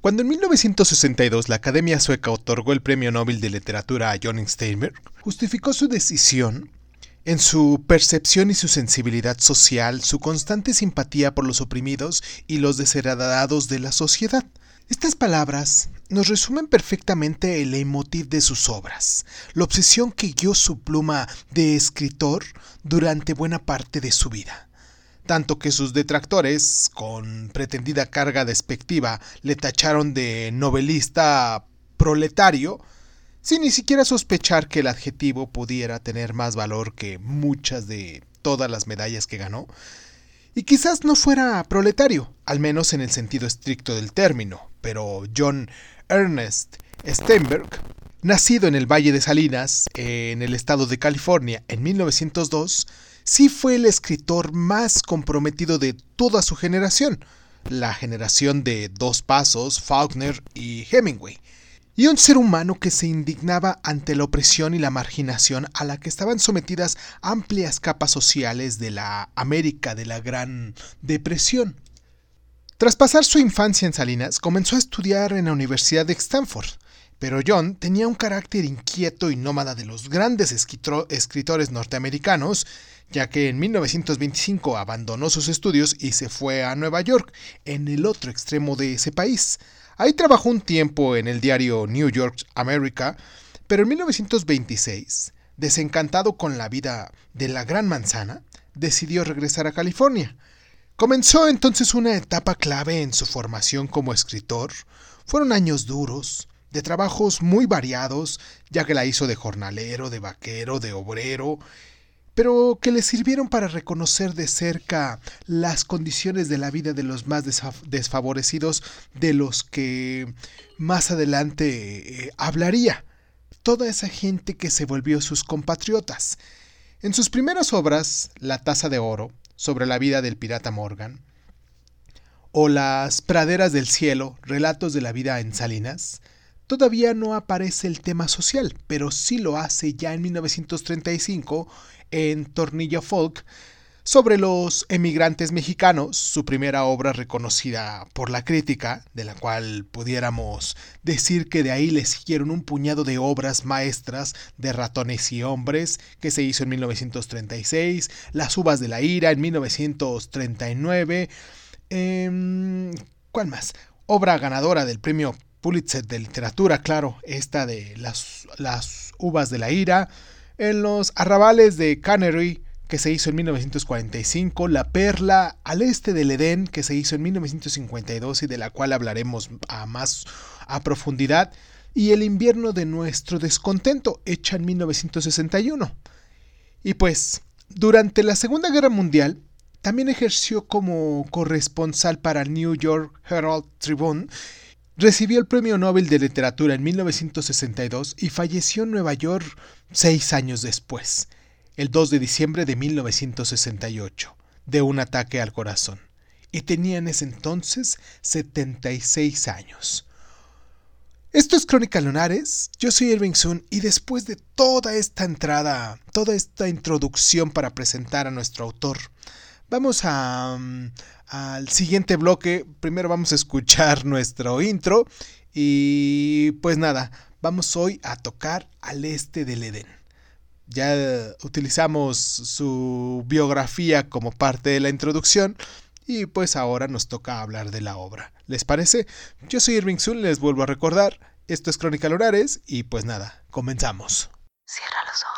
Cuando en 1962 la Academia Sueca otorgó el Premio Nobel de Literatura a John Steinberg, justificó su decisión en su percepción y su sensibilidad social, su constante simpatía por los oprimidos y los desheredados de la sociedad. Estas palabras nos resumen perfectamente el leitmotiv de sus obras, la obsesión que guió su pluma de escritor durante buena parte de su vida. Tanto que sus detractores, con pretendida carga despectiva, le tacharon de novelista proletario, sin ni siquiera sospechar que el adjetivo pudiera tener más valor que muchas de todas las medallas que ganó, y quizás no fuera proletario, al menos en el sentido estricto del término, pero John Ernest Steinberg, nacido en el Valle de Salinas, en el estado de California, en 1902, sí fue el escritor más comprometido de toda su generación, la generación de Dos Pasos, Faulkner y Hemingway, y un ser humano que se indignaba ante la opresión y la marginación a la que estaban sometidas amplias capas sociales de la América de la Gran Depresión. Tras pasar su infancia en Salinas, comenzó a estudiar en la Universidad de Stanford, pero John tenía un carácter inquieto y nómada de los grandes escritores norteamericanos, ya que en 1925 abandonó sus estudios y se fue a Nueva York, en el otro extremo de ese país. Ahí trabajó un tiempo en el diario New York America, pero en 1926, desencantado con la vida de la Gran Manzana, decidió regresar a California. Comenzó entonces una etapa clave en su formación como escritor. Fueron años duros, de trabajos muy variados, ya que la hizo de jornalero, de vaquero, de obrero, pero que le sirvieron para reconocer de cerca las condiciones de la vida de los más desfavorecidos, de los que más adelante eh, hablaría. Toda esa gente que se volvió sus compatriotas. En sus primeras obras, La Taza de Oro, sobre la vida del pirata Morgan, o Las Praderas del Cielo, relatos de la vida en Salinas, todavía no aparece el tema social, pero sí lo hace ya en 1935 en Tornillo Folk sobre los emigrantes mexicanos, su primera obra reconocida por la crítica, de la cual pudiéramos decir que de ahí le siguieron un puñado de obras maestras de ratones y hombres, que se hizo en 1936, Las uvas de la ira en 1939, em, ¿cuál más? Obra ganadora del premio Pulitzer de literatura, claro, esta de las, las uvas de la ira, en los arrabales de Cannery, que se hizo en 1945, La Perla al este del Edén, que se hizo en 1952 y de la cual hablaremos a más a profundidad, y El invierno de nuestro descontento, hecha en 1961. Y pues, durante la Segunda Guerra Mundial, también ejerció como corresponsal para New York Herald Tribune Recibió el Premio Nobel de Literatura en 1962 y falleció en Nueva York seis años después, el 2 de diciembre de 1968, de un ataque al corazón. Y tenía en ese entonces 76 años. Esto es Crónica Lunares, yo soy Irving Sun y después de toda esta entrada, toda esta introducción para presentar a nuestro autor, vamos a, mm, al siguiente bloque. Primero vamos a escuchar nuestro intro y pues nada, vamos hoy a tocar al este del Edén. Ya utilizamos su biografía como parte de la introducción y pues ahora nos toca hablar de la obra. ¿Les parece? Yo soy Irving Sun, les vuelvo a recordar, esto es Crónica Lorares y pues nada, comenzamos. Cierra los ojos.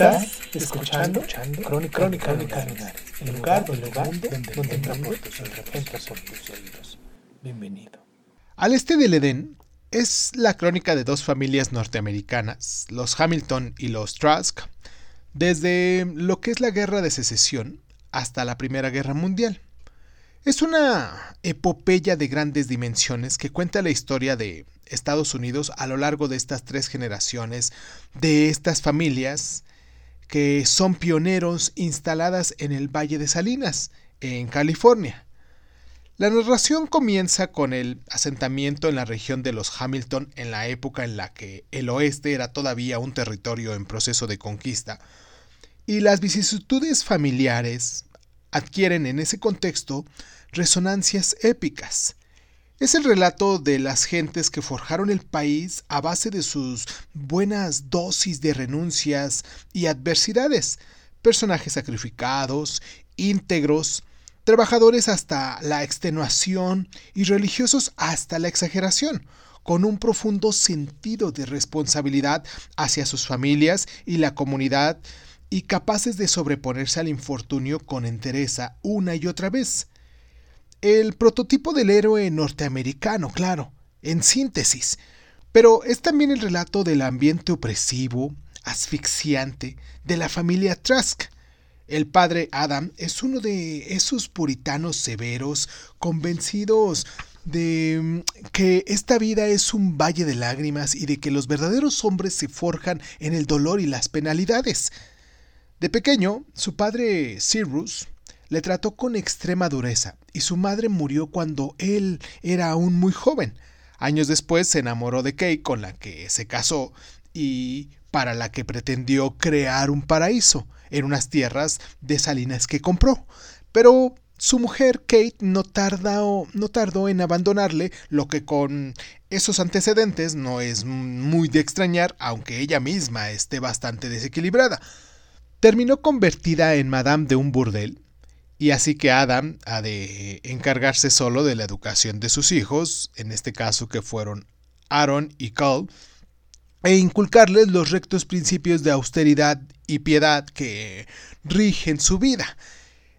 Estás escuchando, escuchando Crónica, Crónica, Crónica el lugar, donde, el mundo, donde, donde entra por tus oídos. Bienvenido. Al este del Edén es la crónica de dos familias norteamericanas, los Hamilton y los Trask, desde lo que es la guerra de secesión hasta la Primera Guerra Mundial. Es una epopeya de grandes dimensiones que cuenta la historia de Estados Unidos a lo largo de estas tres generaciones, de estas familias que son pioneros instaladas en el Valle de Salinas, en California. La narración comienza con el asentamiento en la región de los Hamilton en la época en la que el oeste era todavía un territorio en proceso de conquista, y las vicisitudes familiares, adquieren en ese contexto resonancias épicas. Es el relato de las gentes que forjaron el país a base de sus buenas dosis de renuncias y adversidades, personajes sacrificados, íntegros, trabajadores hasta la extenuación y religiosos hasta la exageración, con un profundo sentido de responsabilidad hacia sus familias y la comunidad y capaces de sobreponerse al infortunio con entereza una y otra vez. El prototipo del héroe norteamericano, claro, en síntesis, pero es también el relato del ambiente opresivo, asfixiante, de la familia Trask. El padre Adam es uno de esos puritanos severos, convencidos de mm, que esta vida es un valle de lágrimas y de que los verdaderos hombres se forjan en el dolor y las penalidades. De pequeño, su padre Cyrus le trató con extrema dureza y su madre murió cuando él era aún muy joven. Años después se enamoró de Kay con la que se casó y para la que pretendió crear un paraíso en unas tierras de salinas que compró. Pero su mujer Kate no no tardó en abandonarle, lo que con esos antecedentes no es muy de extrañar, aunque ella misma esté bastante desequilibrada terminó convertida en madame de un burdel, y así que Adam ha de encargarse solo de la educación de sus hijos, en este caso que fueron Aaron y Cole, e inculcarles los rectos principios de austeridad y piedad que rigen su vida.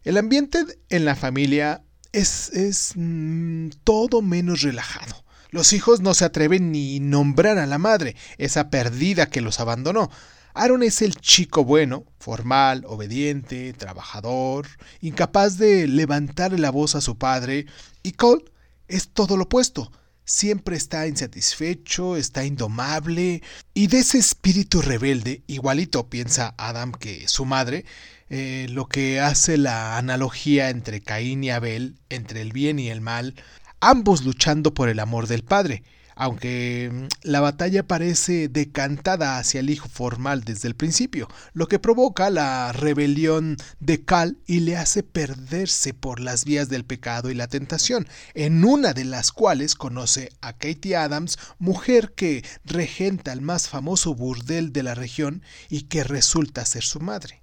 El ambiente en la familia es, es mm, todo menos relajado. Los hijos no se atreven ni nombrar a la madre, esa perdida que los abandonó. Aaron es el chico bueno, formal, obediente, trabajador, incapaz de levantar la voz a su padre, y Cole es todo lo opuesto. Siempre está insatisfecho, está indomable, y de ese espíritu rebelde, igualito piensa Adam que su madre, eh, lo que hace la analogía entre Caín y Abel, entre el bien y el mal, ambos luchando por el amor del padre aunque mm, la batalla parece decantada hacia el hijo formal desde el principio, lo que provoca la rebelión de Cal y le hace perderse por las vías del pecado y la tentación, en una de las cuales conoce a Katie Adams, mujer que regenta el más famoso burdel de la región y que resulta ser su madre.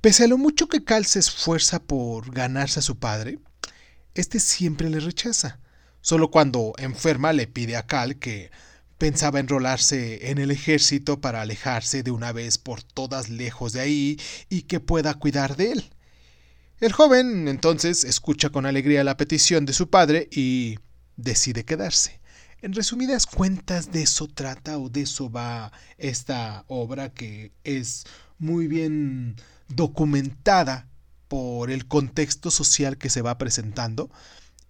Pese a lo mucho que Cal se esfuerza por ganarse a su padre, este siempre le rechaza Solo cuando enferma le pide a Cal que pensaba enrolarse en el ejército para alejarse de una vez por todas lejos de ahí y que pueda cuidar de él. El joven entonces escucha con alegría la petición de su padre y decide quedarse. En resumidas cuentas de eso trata o de eso va esta obra que es muy bien documentada por el contexto social que se va presentando.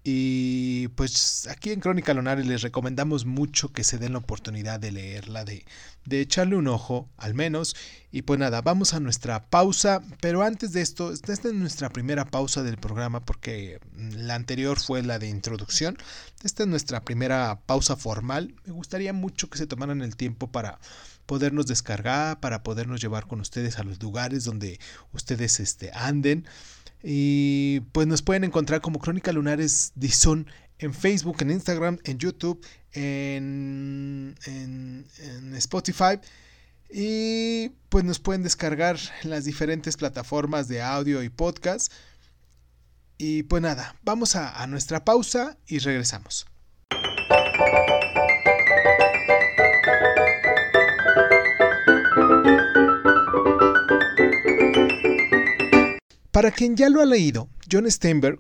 Y pues aquí en Crónica Lunares les recomendamos mucho que se den la oportunidad de leerla, de, de echarle un ojo al menos. Y pues nada, vamos a nuestra pausa. Pero antes de esto, esta es nuestra primera pausa del programa porque la anterior fue la de introducción. Esta es nuestra primera pausa formal. Me gustaría mucho que se tomaran el tiempo para podernos descargar, para podernos llevar con ustedes a los lugares donde ustedes este, anden. Y pues nos pueden encontrar como Crónica Lunares Dizon en Facebook, en Instagram, en YouTube, en, en, Spotify. Y pues nos pueden descargar las diferentes plataformas de audio y podcast. Y pues nada, vamos a nuestra pausa y regresamos. Para quien ya lo ha leído, John Steinberg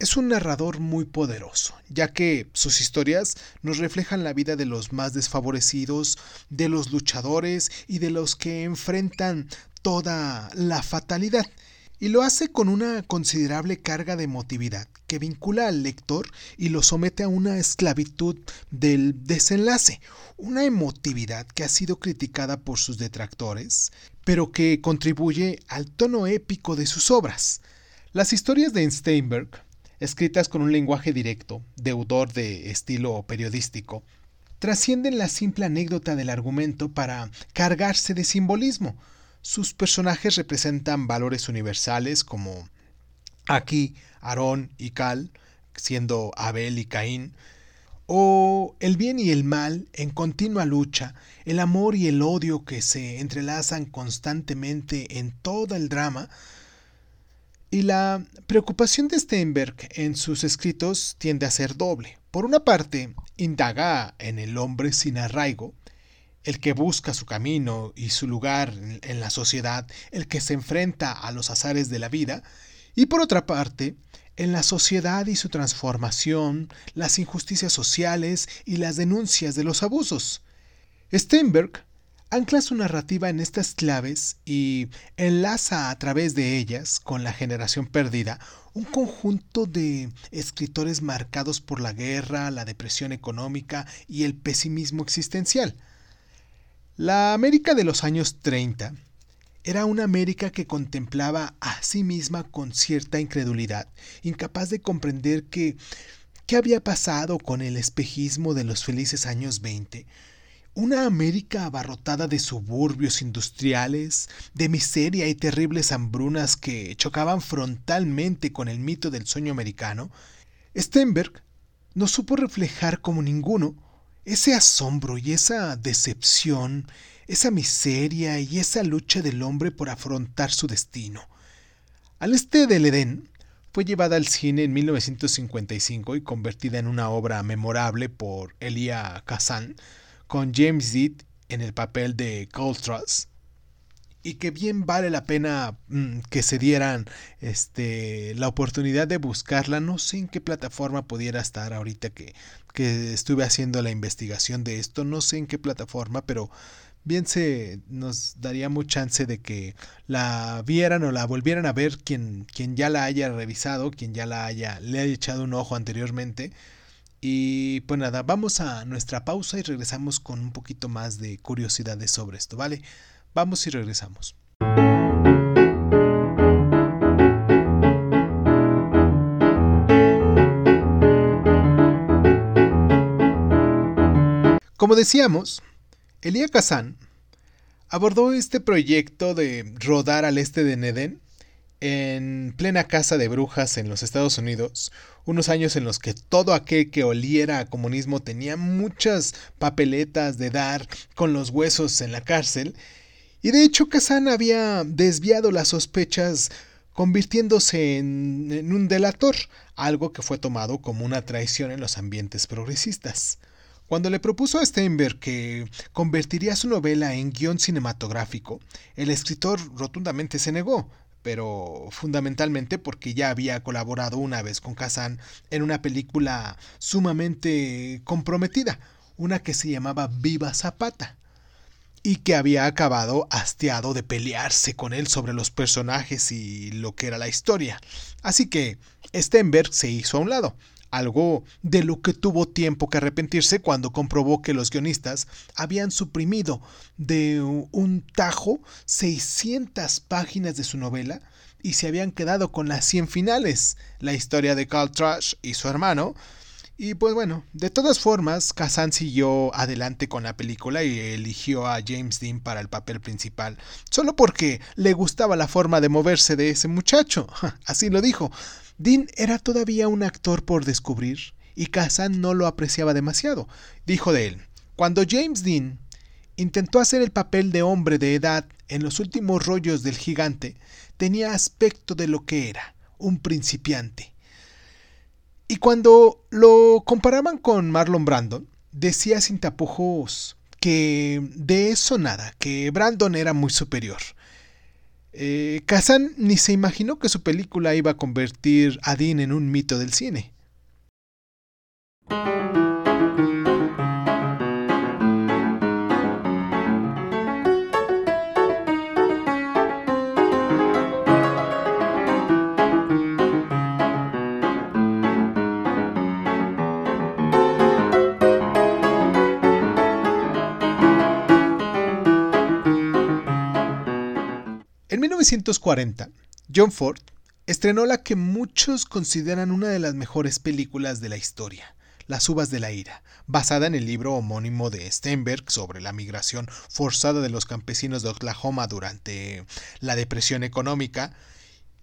es un narrador muy poderoso, ya que sus historias nos reflejan la vida de los más desfavorecidos, de los luchadores y de los que enfrentan toda la fatalidad. Y lo hace con una considerable carga de emotividad que vincula al lector y lo somete a una esclavitud del desenlace, una emotividad que ha sido criticada por sus detractores, pero que contribuye al tono épico de sus obras. Las historias de Steinberg, escritas con un lenguaje directo, deudor de estilo periodístico, trascienden la simple anécdota del argumento para cargarse de simbolismo, sus personajes representan valores universales como aquí Aarón y Cal, siendo Abel y Caín, o el bien y el mal en continua lucha, el amor y el odio que se entrelazan constantemente en todo el drama, y la preocupación de Steinberg en sus escritos tiende a ser doble. Por una parte, indaga en el hombre sin arraigo, el que busca su camino y su lugar en la sociedad, el que se enfrenta a los azares de la vida, y por otra parte, en la sociedad y su transformación, las injusticias sociales y las denuncias de los abusos. Steinberg ancla su narrativa en estas claves y enlaza a través de ellas con la generación perdida un conjunto de escritores marcados por la guerra, la depresión económica y el pesimismo existencial. La América de los años 30 era una América que contemplaba a sí misma con cierta incredulidad, incapaz de comprender que qué había pasado con el espejismo de los felices años 20. Una América abarrotada de suburbios industriales, de miseria y terribles hambrunas que chocaban frontalmente con el mito del sueño americano, Stenberg no supo reflejar como ninguno ese asombro y esa decepción, esa miseria y esa lucha del hombre por afrontar su destino. Al este del Edén fue llevada al cine en 1955 y convertida en una obra memorable por Elia Kazan, con James Dean en el papel de Coltrus y que bien vale la pena mm, que se dieran este, la oportunidad de buscarla. No sé en qué plataforma pudiera estar ahorita que, que estuve haciendo la investigación de esto. No sé en qué plataforma, pero bien se nos daría mucha chance de que la vieran o la volvieran a ver quien, quien ya la haya revisado, quien ya la haya, le haya echado un ojo anteriormente. Y pues nada, vamos a nuestra pausa y regresamos con un poquito más de curiosidades sobre esto, ¿vale? Vamos y regresamos. Como decíamos, Elia Kazan abordó este proyecto de rodar al este de Neden en plena casa de brujas en los Estados Unidos, unos años en los que todo aquel que oliera a comunismo tenía muchas papeletas de dar con los huesos en la cárcel y de hecho Kazan había desviado las sospechas convirtiéndose en, un delator, algo que fue tomado como una traición en los ambientes progresistas. Cuando le propuso a Steinberg que convertiría su novela en guion cinematográfico, el escritor rotundamente se negó, pero fundamentalmente porque ya había colaborado una vez con Kazan en una película sumamente comprometida, una que se llamaba Viva Zapata y que había acabado hastiado de pelearse con él sobre los personajes y lo que era la historia. Así que Stenberg se hizo a un lado, algo de lo que tuvo tiempo que arrepentirse cuando comprobó que los guionistas habían suprimido de un tajo 600 páginas de su novela y se habían quedado con las 100 finales, la historia de Carl Trash y su hermano, y pues bueno, de todas formas, Kazan siguió adelante con la película y eligió a James Dean para el papel principal, solo porque le gustaba la forma de moverse de ese muchacho. Así lo dijo. Dean era todavía un actor por descubrir y Kazan no lo apreciaba demasiado. Dijo de él, cuando James Dean intentó hacer el papel de hombre de edad en los últimos rollos del gigante, tenía aspecto de lo que era, un principiante y cuando lo comparaban con Marlon Brandon, decía sin tapujos que de eso nada, que Brandon era muy superior. Eh, Kazan ni se imaginó que su película iba a convertir a Dean en un mito del cine. 1940, John Ford estrenó la que muchos consideran una de las mejores películas de la historia, Las uvas de la ira, basada en el libro homónimo de Steinberg sobre la migración forzada de los campesinos de Oklahoma durante la depresión económica.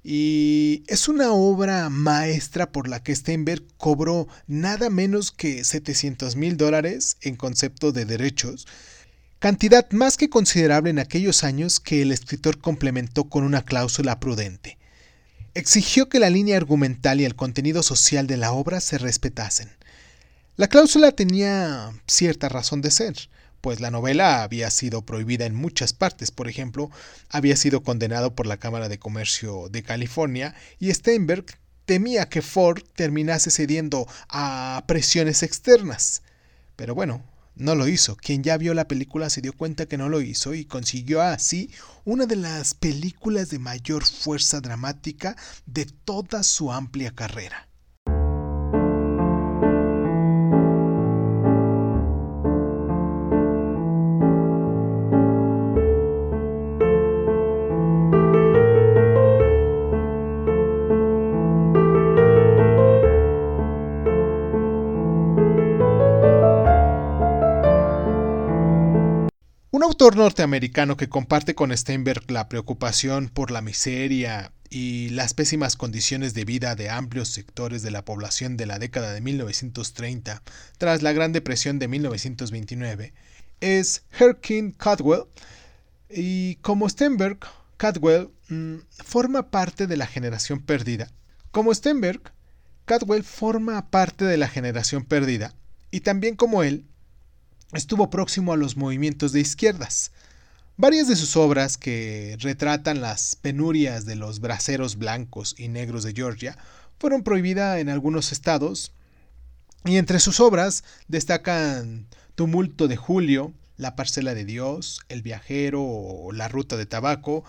Y es una obra maestra por la que Steinberg cobró nada menos que 700 mil dólares en concepto de derechos, cantidad más que considerable en aquellos años que el escritor complementó con una cláusula prudente. Exigió que la línea argumental y el contenido social de la obra se respetasen. La cláusula tenía cierta razón de ser, pues la novela había sido prohibida en muchas partes, por ejemplo, había sido condenado por la Cámara de Comercio de California y Steinberg temía que Ford terminase cediendo a presiones externas. Pero bueno, no lo hizo. Quien ya vio la película se dio cuenta que no lo hizo y consiguió así una de las películas de mayor fuerza dramática de toda su amplia carrera. Norteamericano que comparte con Steinberg la preocupación por la miseria y las pésimas condiciones de vida de amplios sectores de la población de la década de 1930 tras la Gran Depresión de 1929 es Herkin Cadwell y como Steinberg, Cadwell mm, forma parte de la generación perdida. Como Steinberg, Cadwell forma parte de la generación perdida y también como él estuvo próximo a los movimientos de izquierdas. Varias de sus obras que retratan las penurias de los braceros blancos y negros de Georgia fueron prohibidas en algunos estados, y entre sus obras destacan Tumulto de Julio, La Parcela de Dios, El Viajero o La Ruta de Tabaco,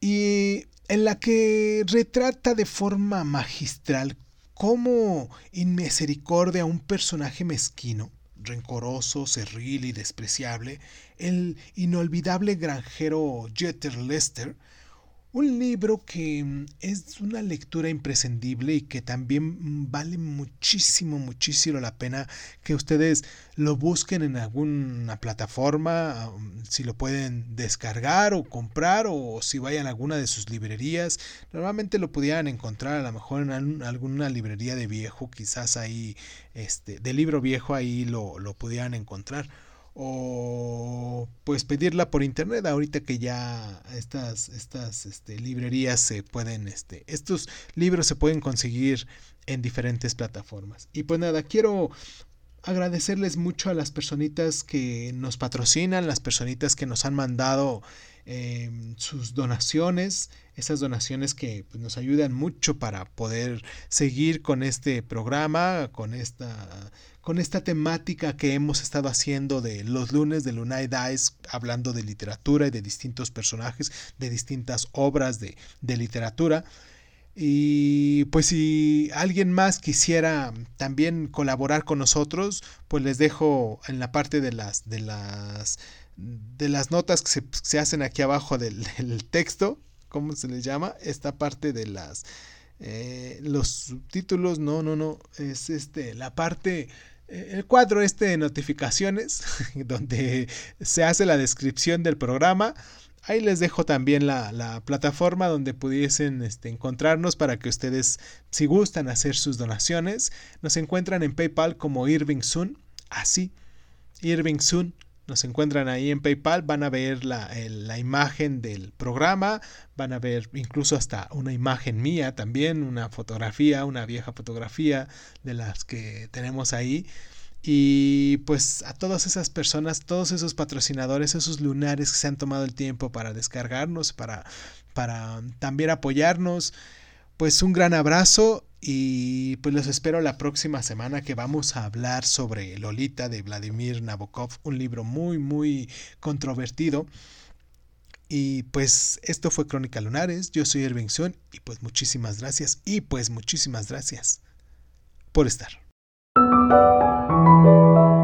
y en la que retrata de forma magistral cómo inmisericordia a un personaje mezquino rencoroso, cerril y despreciable, el inolvidable granjero Jeter Lester, un libro que mm, es una lectura imprescindible y que también mm, vale muchísimo, muchísimo la pena que ustedes lo busquen en alguna plataforma, mm, si lo pueden descargar o comprar o si vayan a alguna de sus librerías. Normalmente lo pudieran encontrar a lo mejor en alguna librería de viejo, quizás ahí, este, de libro viejo ahí lo, lo pudieran encontrar o pues pedirla por internet. Ahorita que ya estas estas este, librerías se pueden este estos libros se pueden conseguir en diferentes plataformas. Y pues nada quiero agradecerles mucho a las personitas que nos patrocinan las personitas que nos han mandado em, sus donaciones esas donaciones que pues, nos ayudan mucho para poder seguir con este programa con esta con esta temática que hemos estado haciendo de los lunes de Lunay Dice, hablando de literatura y de distintos personajes, de distintas obras de, de literatura. Y pues si alguien más quisiera también colaborar con nosotros, pues les dejo en la parte de las de las de las notas que se, hacen aquí abajo del, texto, ¿cómo se les llama? Esta parte de las eh, los subtítulos, no, no, no, es este la parte el cuadro este de notificaciones, donde se hace la descripción del programa. Ahí les dejo también la, plataforma donde pudiesen este, encontrarnos para que ustedes, si gustan hacer sus donaciones, nos encuentran en PayPal como Irving Sun, así, Irving Sun nos encuentran ahí en PayPal, van a ver la, la, imagen del programa, van a ver incluso hasta una imagen mía también, una fotografía, una vieja fotografía de las que tenemos ahí. Y pues a todas esas personas, todos esos patrocinadores, esos lunares que se han tomado el tiempo para descargarnos, para, para también apoyarnos, pues un gran abrazo y pues los espero la próxima semana que vamos a hablar sobre Lolita de Vladimir Nabokov, un libro muy muy controvertido. Y pues esto fue Crónica Lunares, yo soy Irving Sun y pues muchísimas gracias y pues muchísimas gracias por estar. Thank you.